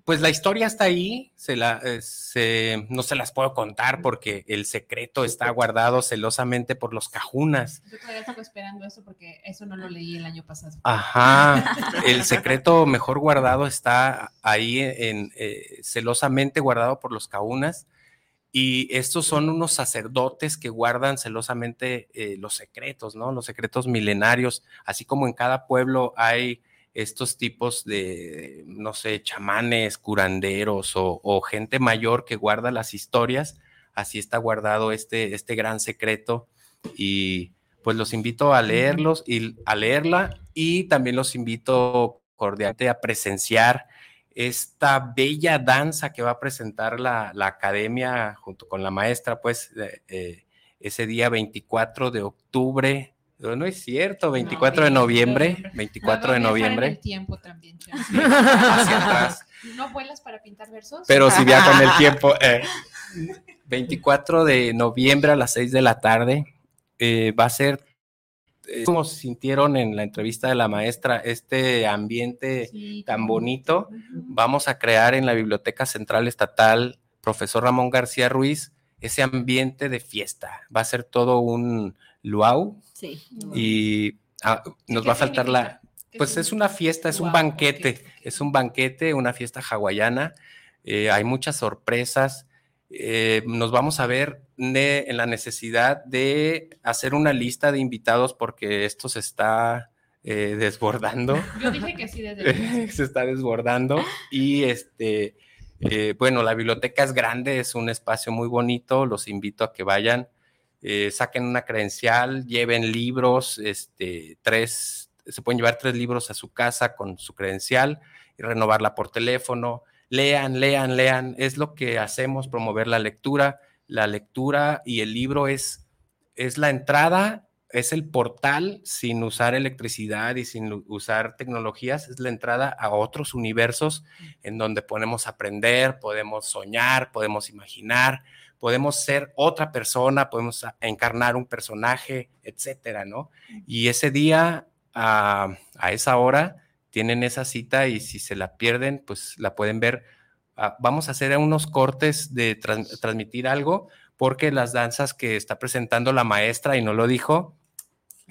pues la historia está ahí, se la, eh, se- no se las puedo contar porque el secreto está guardado celosamente por los cajunas. Yo todavía estoy esperando eso porque eso no lo leí el año pasado. Ajá, el secreto mejor guardado está ahí en, eh, celosamente guardado por los cahunas. Y estos son unos sacerdotes que guardan celosamente eh, los secretos, ¿no? Los secretos milenarios, así como en cada pueblo hay estos tipos de, no sé, chamanes, curanderos o, o gente mayor que guarda las historias, así está guardado este, este gran secreto. Y pues los invito a leerlos y a leerla y también los invito cordialmente a presenciar esta bella danza que va a presentar la, la academia junto con la maestra, pues eh, eh, ese día 24 de octubre, no, no es cierto, 24 de noviembre, 24 de en noviembre, el tiempo también, Chema. hacia atrás. ¿No vuelas para pintar versos? Pero si viaja en el tiempo. eh, 24 de noviembre a las 6 de la tarde eh, va a ser, eh, como sintieron en la entrevista de la maestra, este ambiente Sí, tan bonito. Vamos a crear en la Biblioteca Central Estatal, profesor Ramón García Ruiz, ese ambiente de fiesta. Va a ser todo un luau Sí. y ah, nos ¿Qué va a faltar la, pues es una fiesta, es un banquete, es un banquete, una fiesta hawaiana. eh, hay muchas sorpresas. eh, nos vamos a ver ne- en la necesidad de hacer una lista de invitados porque esto se está eh, desbordando. Yo dije que sí desde se está desbordando y este, bueno, la biblioteca es grande, es un espacio muy bonito, los invito a que vayan, eh, saquen una credencial, lleven libros, este, tres, se pueden llevar tres libros a su casa con su credencial y renovarla por teléfono, lean, lean, lean, es lo que hacemos, promover la lectura, la lectura y el libro es, es la entrada es el portal sin usar electricidad y sin usar tecnologías, es la entrada a otros universos en donde podemos aprender, podemos soñar, podemos imaginar, podemos ser otra persona, podemos encarnar un personaje, etcétera, ¿no? Y ese día, a, a esa hora, tienen esa cita y si se la pierden, pues la pueden ver. Ah, vamos a hacer unos cortes de trans- transmitir algo porque las danzas que está presentando la maestra y no lo dijo,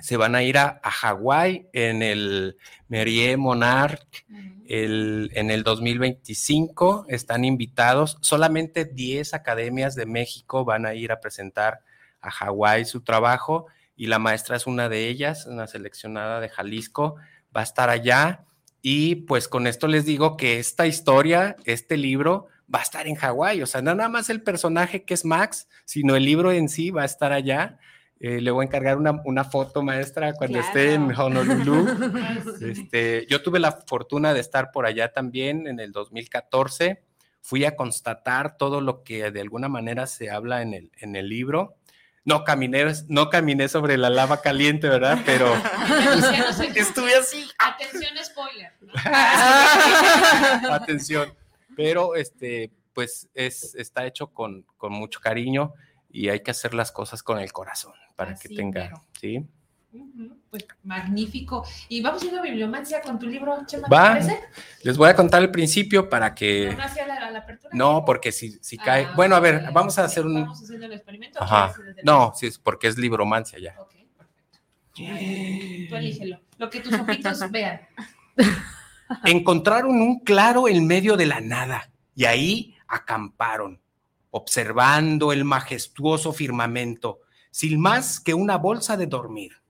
se van a ir a, a Hawái en el Merie Monarch el, en el 2025. Están invitados. Solamente 10 academias de México van a ir a presentar a Hawái su trabajo y la maestra es una de ellas, una seleccionada de Jalisco. Va a estar allá y pues con esto les digo que esta historia, este libro, va a estar en Hawái. O sea, no nada más el personaje que es Max, sino el libro en sí va a estar allá. Eh, le voy a encargar una, una foto maestra cuando esté en Honolulu. Este, yo tuve la fortuna de estar por allá también en el 2014. Fui a constatar todo lo que de alguna manera se habla en el, en el libro. No caminé, no caminé sobre la lava caliente, ¿verdad? Pero estuve así. Atención, spoiler. ¿no? Atención. Pero este, pues es, está hecho con, con mucho cariño y hay que hacer las cosas con el corazón para que tenga. ¿sí? Pues magnífico. Y vamos a una bibliomancia con tu libro, Chema, Va. Les voy a contar el principio para que... No hacia la, a la apertura. No, porque si, si cae... Ah, bueno, a ver, vamos a hacer un... Vamos haciendo el experimento. ¿o Ajá. No, sí, es porque es libromancia ya. Ok, perfecto. Tú elígelo. Lo que tus ojitos vean. Encontraron un claro en medio de la nada y ahí acamparon, observando el majestuoso firmamento, sin más que una bolsa de dormir.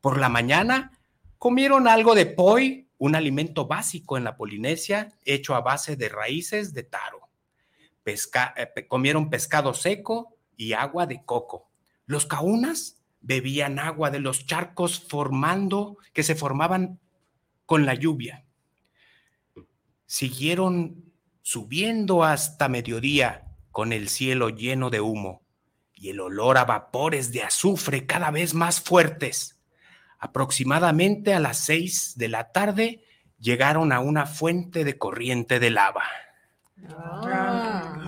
Por la mañana comieron algo de poi, un alimento básico en la Polinesia hecho a base de raíces de taro. Eh, comieron pescado seco y agua de coco. Los caunas bebían agua de los charcos formando que se formaban con la lluvia. Siguieron subiendo hasta mediodía con el cielo lleno de humo y el olor a vapores de azufre cada vez más fuertes. Aproximadamente a las seis de la tarde llegaron a una fuente de corriente de lava.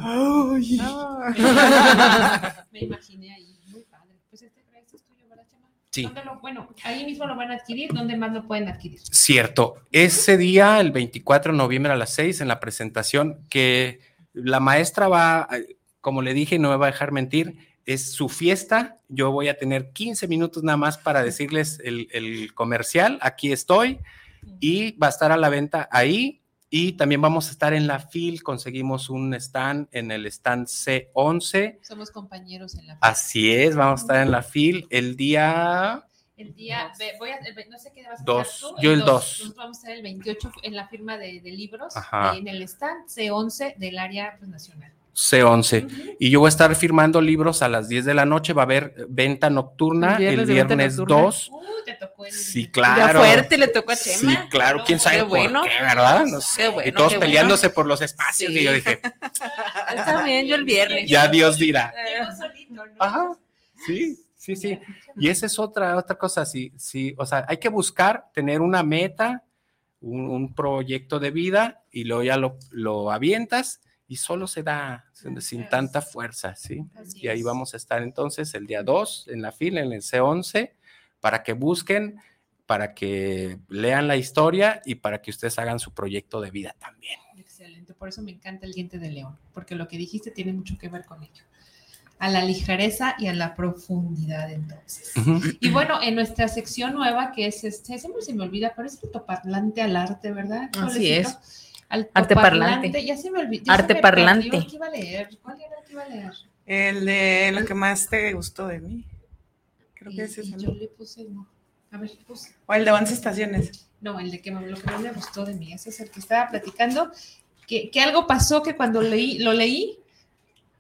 Ay. Me imaginé ahí. Muy padre. Pues este, este es tuyo, ¿verdad, Chema? Sí. ¿Dónde lo- bueno, ahí mismo lo van a adquirir. ¿Dónde más lo pueden adquirir? Cierto. Ese día, el 24 de noviembre a las 6, en la presentación, que la maestra va, eh, como le dije, no me va a dejar mentir, es su fiesta. Yo voy a tener 15 minutos nada más para decirles el, el comercial. Aquí estoy y va a estar a la venta ahí. Y también vamos a estar en la FIL. Conseguimos un stand en el stand C11. Somos compañeros en la Así es, vamos a estar en la FIL el día El día, voy a, el no sé qué vas a Dos. tú, Yo el dos. dos. Nosotros vamos a estar el 28 en la firma de, de libros, Ajá. en el stand C11 del área pues, nacional. C11. Y yo voy a estar firmando libros a las 10 de la noche. Va a haber venta nocturna El viernes el viernes nocturna. 2. Uh, te tocó el... Sí, Ya claro. fuerte le tocó a Sí, Chema. claro. ¿Quién sabe Qué por bueno. qué, verdad? No sé. Qué bueno, y todos qué bueno. peleándose por los espacios. Sí. Y yo dije, Está bien, yo el viernes. ya Dios dirá. Solito, ¿no? Ajá. Sí, sí, sí. Y esa es otra, otra cosa. Sí, sí. O sea, hay que buscar tener una meta, un, un proyecto de vida y luego ya lo, lo avientas y solo se da sin, sin tanta fuerza, ¿sí? Así Y ahí es. vamos a estar entonces el día 2 en la fila, en el C11, para que busquen, para que lean la historia y para que ustedes hagan su proyecto de vida también. Excelente, por eso me encanta el diente de león, porque lo que dijiste tiene mucho que ver con ello. A la ligereza y a la profundidad, entonces. Y bueno, en nuestra sección nueva, que es este, siempre se me olvida, pero es altoparlante al arte, ¿verdad? Así es. Altoparlante. Arteparlante. Ya se me olvidó. ya Arte me parlante. perdió el que iba a leer. ¿Cuál era el que iba a leer? El de lo que más te gustó de mí. Creo Y, que ese es el- yo le puse no. A ver, pues. O el de 11 estaciones. No, el de que me, lo que más me gustó de mí, ese es el que estaba platicando, que, que algo pasó que cuando leí, lo leí,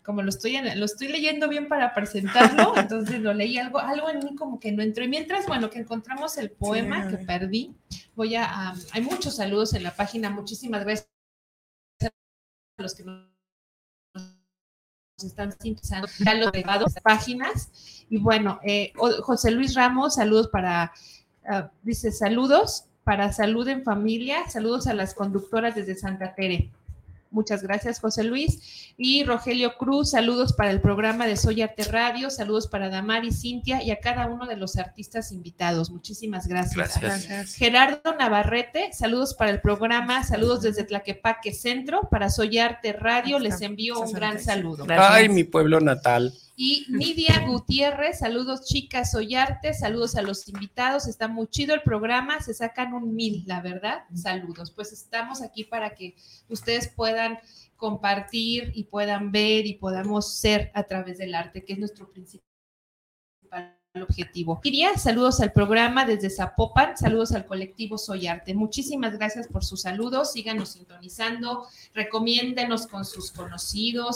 como lo estoy, en- lo estoy leyendo bien para presentarlo, entonces lo leí, algo, algo en mí como que no entró. Y mientras, bueno, que encontramos el poema que perdí, voy a, a- hay muchos saludos en la página, muchísimas gracias a los que nos están sintonizando, ya los grabados, páginas. Y bueno, eh, José Luis Ramos, saludos para, ah, dice saludos para salud en familia, saludos a las conductoras desde Santa Tere. Muchas gracias, José Luis. Y Rogelio Cruz, saludos para el programa de Soy Arte Radio, saludos para Damari, Cintia y a cada uno de los artistas invitados. Muchísimas gracias. Gracias. Gerardo Navarrete, saludos para el programa, saludos desde Tlaquepaque Centro, para Soy Arte Radio, les envío un gran saludo. Ay, mi pueblo natal. Y Nidia Gutiérrez, saludos chicas, soy arte, saludos a los invitados, está muy chido el programa, se sacan un mil, la verdad, saludos. Pues estamos aquí para que ustedes puedan compartir y puedan ver y podamos ser a través del arte, que es nuestro principal objetivo. Iria, saludos al programa desde Zapopan, saludos al colectivo Soy Arte. Muchísimas gracias por sus saludos, síganos sintonizando, recomiéndenos con sus conocidos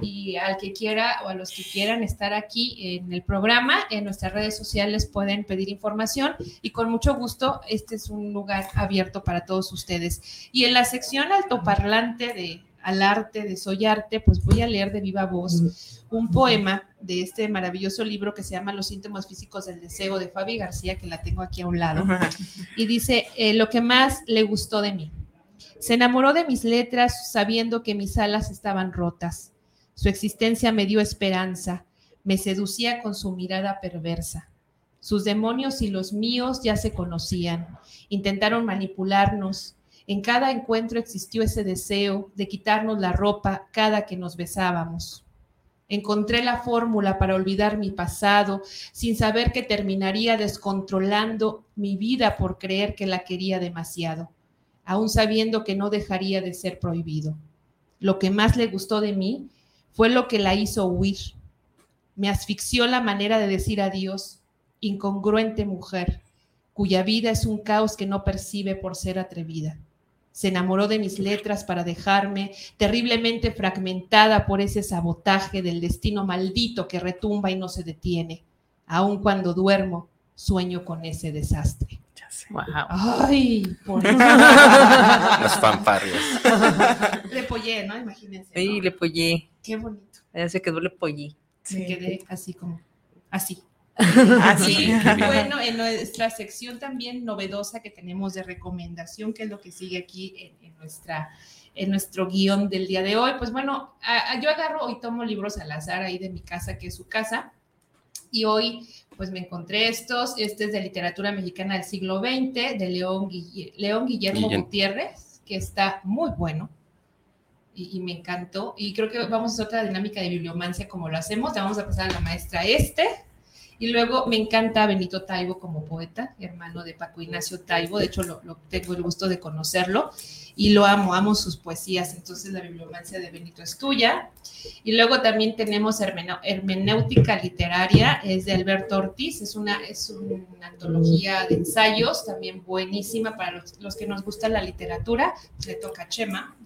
y al que quiera o a los que quieran estar aquí en el programa, en nuestras redes sociales pueden pedir información y con mucho gusto este es un lugar abierto para todos ustedes. Y en la sección altoparlante de al arte, de Soy Arte, pues voy a leer de viva voz un poema de este maravilloso libro que se llama Los síntomas físicos del deseo de Fabi García, que la tengo aquí a un lado. Y dice, eh, lo que más le gustó de mí. Se enamoró de mis letras sabiendo que mis alas estaban rotas. Su existencia me dio esperanza, me seducía con su mirada perversa. Sus demonios y los míos ya se conocían, intentaron manipularnos. En cada encuentro existió ese deseo de quitarnos la ropa cada que nos besábamos. Encontré la fórmula para olvidar mi pasado sin saber que terminaría descontrolando mi vida por creer que la quería demasiado, aún sabiendo que no dejaría de ser prohibido. Lo que más le gustó de mí fue lo que la hizo huir. Me asfixió la manera de decir adiós, incongruente mujer, cuya vida es un caos que no percibe por ser atrevida. Se enamoró de mis letras para dejarme terriblemente fragmentada por ese sabotaje del destino maldito que retumba y no se detiene. Aun cuando duermo, sueño con ese desastre. Ay, por Las fanfarrias. Le pollé, ¿no? Imagínense. ¿no? Sí, le pollé. Qué bonito. Ya se quedó le pollé. Me quedé así como, así. Así. Bien. bueno, en nuestra sección también novedosa que tenemos de recomendación, que es lo que sigue aquí en, en nuestra en nuestro guion del día de hoy. Pues bueno, a- a- yo agarro y tomo libros al azar ahí de mi casa, que es su casa, y hoy pues me encontré estos. Este es de literatura mexicana del siglo XX, de León, Guille- León Guillermo Guillén. Gutiérrez, que está muy bueno. Y, y me encantó. Y creo que vamos a hacer otra dinámica de bibliomancia como lo hacemos. Le vamos a pasar a la maestra este. Y luego me encanta Benito Taibo como poeta, hermano de Paco Ignacio Taibo. De hecho, lo, tengo el gusto de conocerlo y lo amo, amo sus poesías. Entonces, la bibliomancia de Benito es tuya. Y luego también tenemos hermenéutica literaria, es de Alberto Ortiz. Es una, es una antología de ensayos, también buenísima para los, los que nos gusta la literatura. Le toca Chema.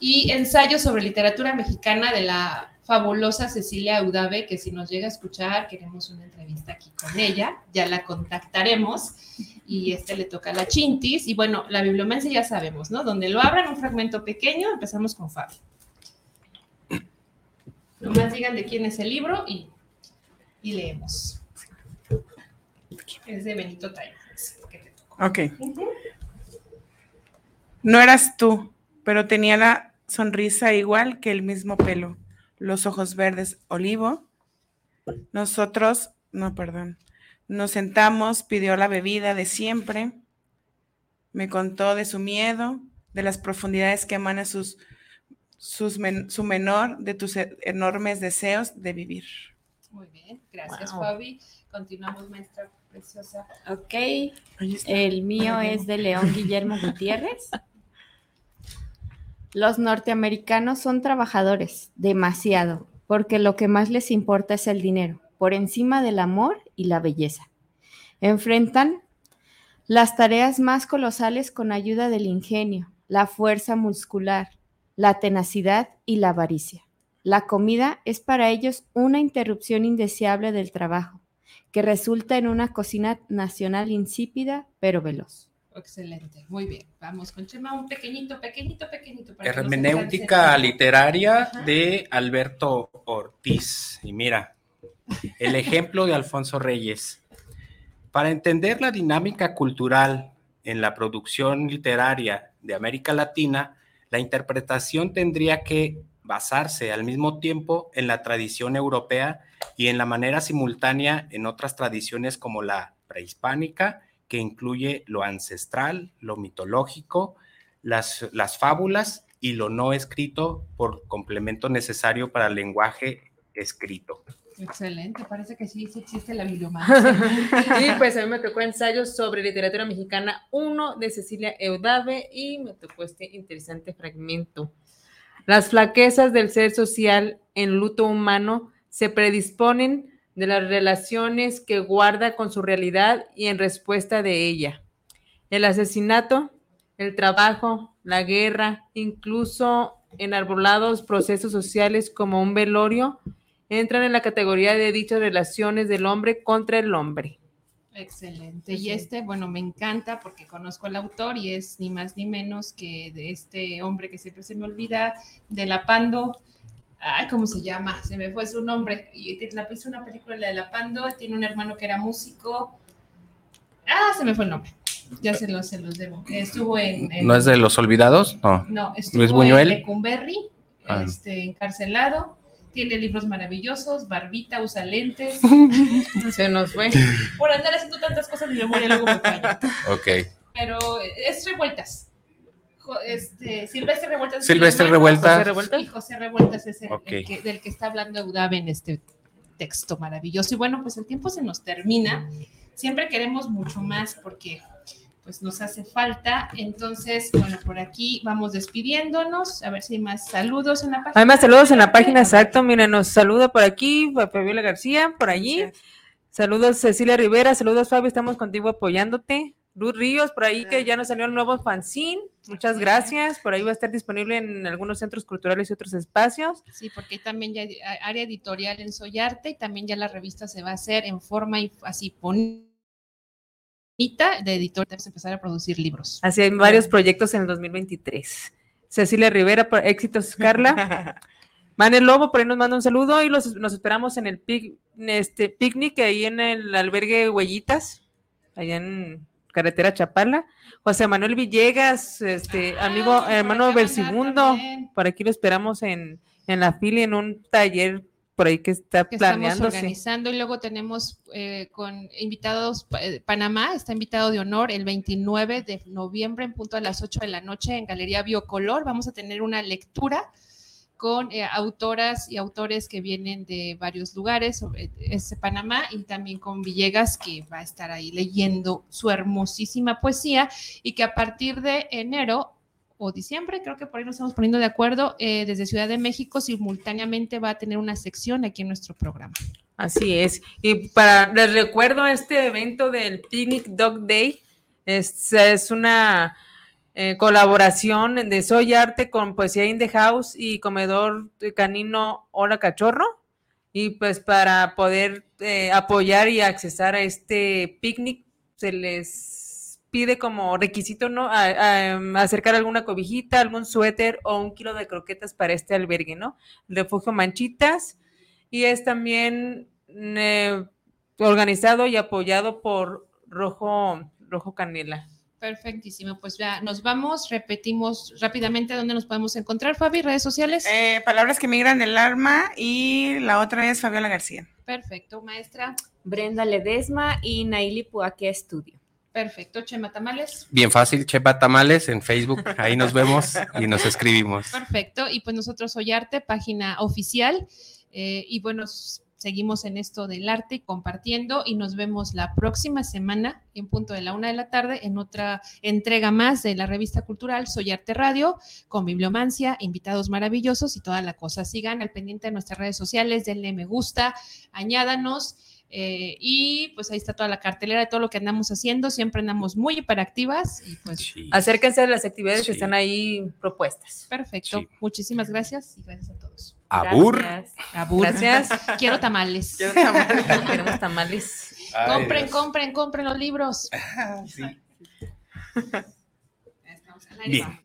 Y ensayos sobre literatura mexicana de la fabulosa Cecilia Udave, que si nos llega a escuchar, queremos una entrevista aquí con ella, ya la contactaremos. Y este le toca a la Chintis. Y bueno, la bibliomancia ya sabemos, ¿no? Donde lo abran un fragmento pequeño, empezamos con Fabi. Nomás digan de quién es el libro y, y leemos. Es de Benito tocó. Ok. No eras tú, pero tenía la sonrisa igual que el mismo pelo, los ojos verdes olivo. Nosotros, no, perdón, nos sentamos, pidió la bebida de siempre, me contó de su miedo, de las profundidades que emana sus, sus men- su menor, de tus e- enormes deseos de vivir. Muy bien, gracias Wow. Fabi. Continuamos, maestra preciosa. Ok, el mío es de León Guillermo Gutiérrez. Los norteamericanos son trabajadores, demasiado, porque lo que más les importa es el dinero, por encima del amor y la belleza. Enfrentan las tareas más colosales con ayuda del ingenio, la fuerza muscular, la tenacidad y la avaricia. La comida es para ellos una interrupción indeseable del trabajo, que resulta en una cocina nacional insípida pero veloz. Excelente, muy bien. Vamos con Chema, un pequeñito, pequeñito, pequeñito. para no Hermenéutica literaria Ajá. de Alberto Ortiz. Y mira, el ejemplo de Alfonso Reyes. Para entender la dinámica cultural en la producción literaria de América Latina, la interpretación tendría que basarse al mismo tiempo en la tradición europea y en la manera simultánea en otras tradiciones como la prehispánica, que incluye lo ancestral, lo mitológico, las, las fábulas y lo no escrito por complemento necesario para el lenguaje escrito. Excelente, parece que sí, sí existe la bibliomancia. y pues a mí me tocó ensayos sobre literatura mexicana 1 de Cecilia Eudave y me tocó este interesante fragmento. Las flaquezas del ser social en luto humano se predisponen de las relaciones que guarda con su realidad y en respuesta de ella. El asesinato, el trabajo, la guerra, incluso enarbolados procesos sociales como un velorio, entran en la categoría de dichas relaciones del hombre contra el hombre. Excelente. Y este, bueno, me encanta porque conozco al autor y es ni más ni menos que de este hombre que siempre se me olvida, de La Pando. Ay, ¿cómo se llama? Se me fue su nombre. Y la hizo una película la de La Pando, tiene un hermano que era músico. Ah, se me fue el nombre. Ya se los, se los debo. Estuvo en... en- ¿No es de los olvidados? No. No, estuvo Luis Buñuel. en Lecumberri, Ah. este, encarcelado. Tiene libros maravillosos, barbita, usa lentes. Se nos fue. Por andar haciendo tantas cosas de memoria, luego me falla. Ok. Pero es Revueltas. Este, Silvestre Revueltas. es Silvestre Revueltas. José Revueltas. Y José Revueltas es el, que- del que está hablando Eudave en este texto maravilloso. Y bueno, pues el tiempo se nos termina. Siempre queremos mucho más porque pues nos hace falta. Entonces, bueno, por aquí vamos despidiéndonos. A ver si hay más saludos en la página. Además, saludos en la página, exacto. Miren, nos saluda por aquí Fabiola García, por allí. Saludos Cecilia Rivera, saludos Fabio, estamos contigo apoyándote. Luz Ríos, por ahí que ya nos salió el nuevo fanzine. Muchas gracias. Por ahí va a estar disponible en algunos centros culturales y otros espacios. Sí, porque también ya hay área editorial en Soyarte y también ya la revista se va a hacer en forma y así bonita de editor. Vamos a empezar a producir libros. Así hay varios proyectos en el 2023. Cecilia Rivera, por éxitos, Carla. Manel Lobo, por ahí nos manda un saludo y los, nos esperamos en el pic- este picnic ahí en el albergue Huellitas, allá en carretera Chapala. José Manuel Villegas, este amigo, por hermano Belsimundo, también. por aquí lo esperamos en, en la fila en un taller por ahí que está que planeándose. organizando y luego tenemos eh, con invitados, eh, Panamá está invitado de honor el 29 de noviembre en punto a las 8 de la noche en Galería Biocolor. Vamos a tener una lectura con eh, autoras y autores que vienen de varios lugares, sobre este Panamá, y también con Villegas, que va a estar ahí leyendo su hermosísima poesía, y que a partir de enero o diciembre, creo que por ahí nos estamos poniendo de acuerdo, eh, desde Ciudad de México simultáneamente va a tener una sección aquí en nuestro programa. Así es. Y para les recuerdo este evento del Picnic Dog Day. Es, es una eh, colaboración de Soy Arte con Poesía in the House y Comedor Canino Hola Cachorro. Y pues para poder eh, apoyar y accesar a este picnic se les pide como requisito, ¿no? A- em, acercar alguna cobijita, algún suéter o un kilo de croquetas para este albergue, ¿no? Refugio Manchitas y es también eh, organizado y apoyado por Rojo, Rojo Canela. Perfectísimo, pues ya nos vamos, repetimos rápidamente dónde nos podemos encontrar, Fabi, redes sociales. Eh, palabras que migran del alma y la otra es Fabiola García. Perfecto, maestra. Brenda Ledesma y Naili Puaque Estudio. Perfecto, Chema Tamales. Bien fácil, Chepa Tamales en Facebook. Ahí nos vemos y nos escribimos. Perfecto, y pues nosotros Soy Arte, página oficial, eh, y bueno, seguimos en esto del arte compartiendo y nos vemos la próxima semana en punto de la una de la tarde en otra entrega más de la revista cultural Soy Arte Radio con bibliomancia, invitados maravillosos y toda la cosa. Sigan al pendiente de nuestras redes sociales, denle me gusta, añádanos. Eh, y pues ahí está toda la cartelera de todo lo que andamos haciendo. Siempre andamos muy hiperactivas. Y pues. Acérquense a las actividades que están ahí propuestas. Perfecto. Muchísimas gracias y gracias a todos. Abur. Gracias. Abur. Gracias. Quiero tamales. Quiero tamales. Queremos tamales. Compren, compren, compren los libros. Ah, sí. Bien.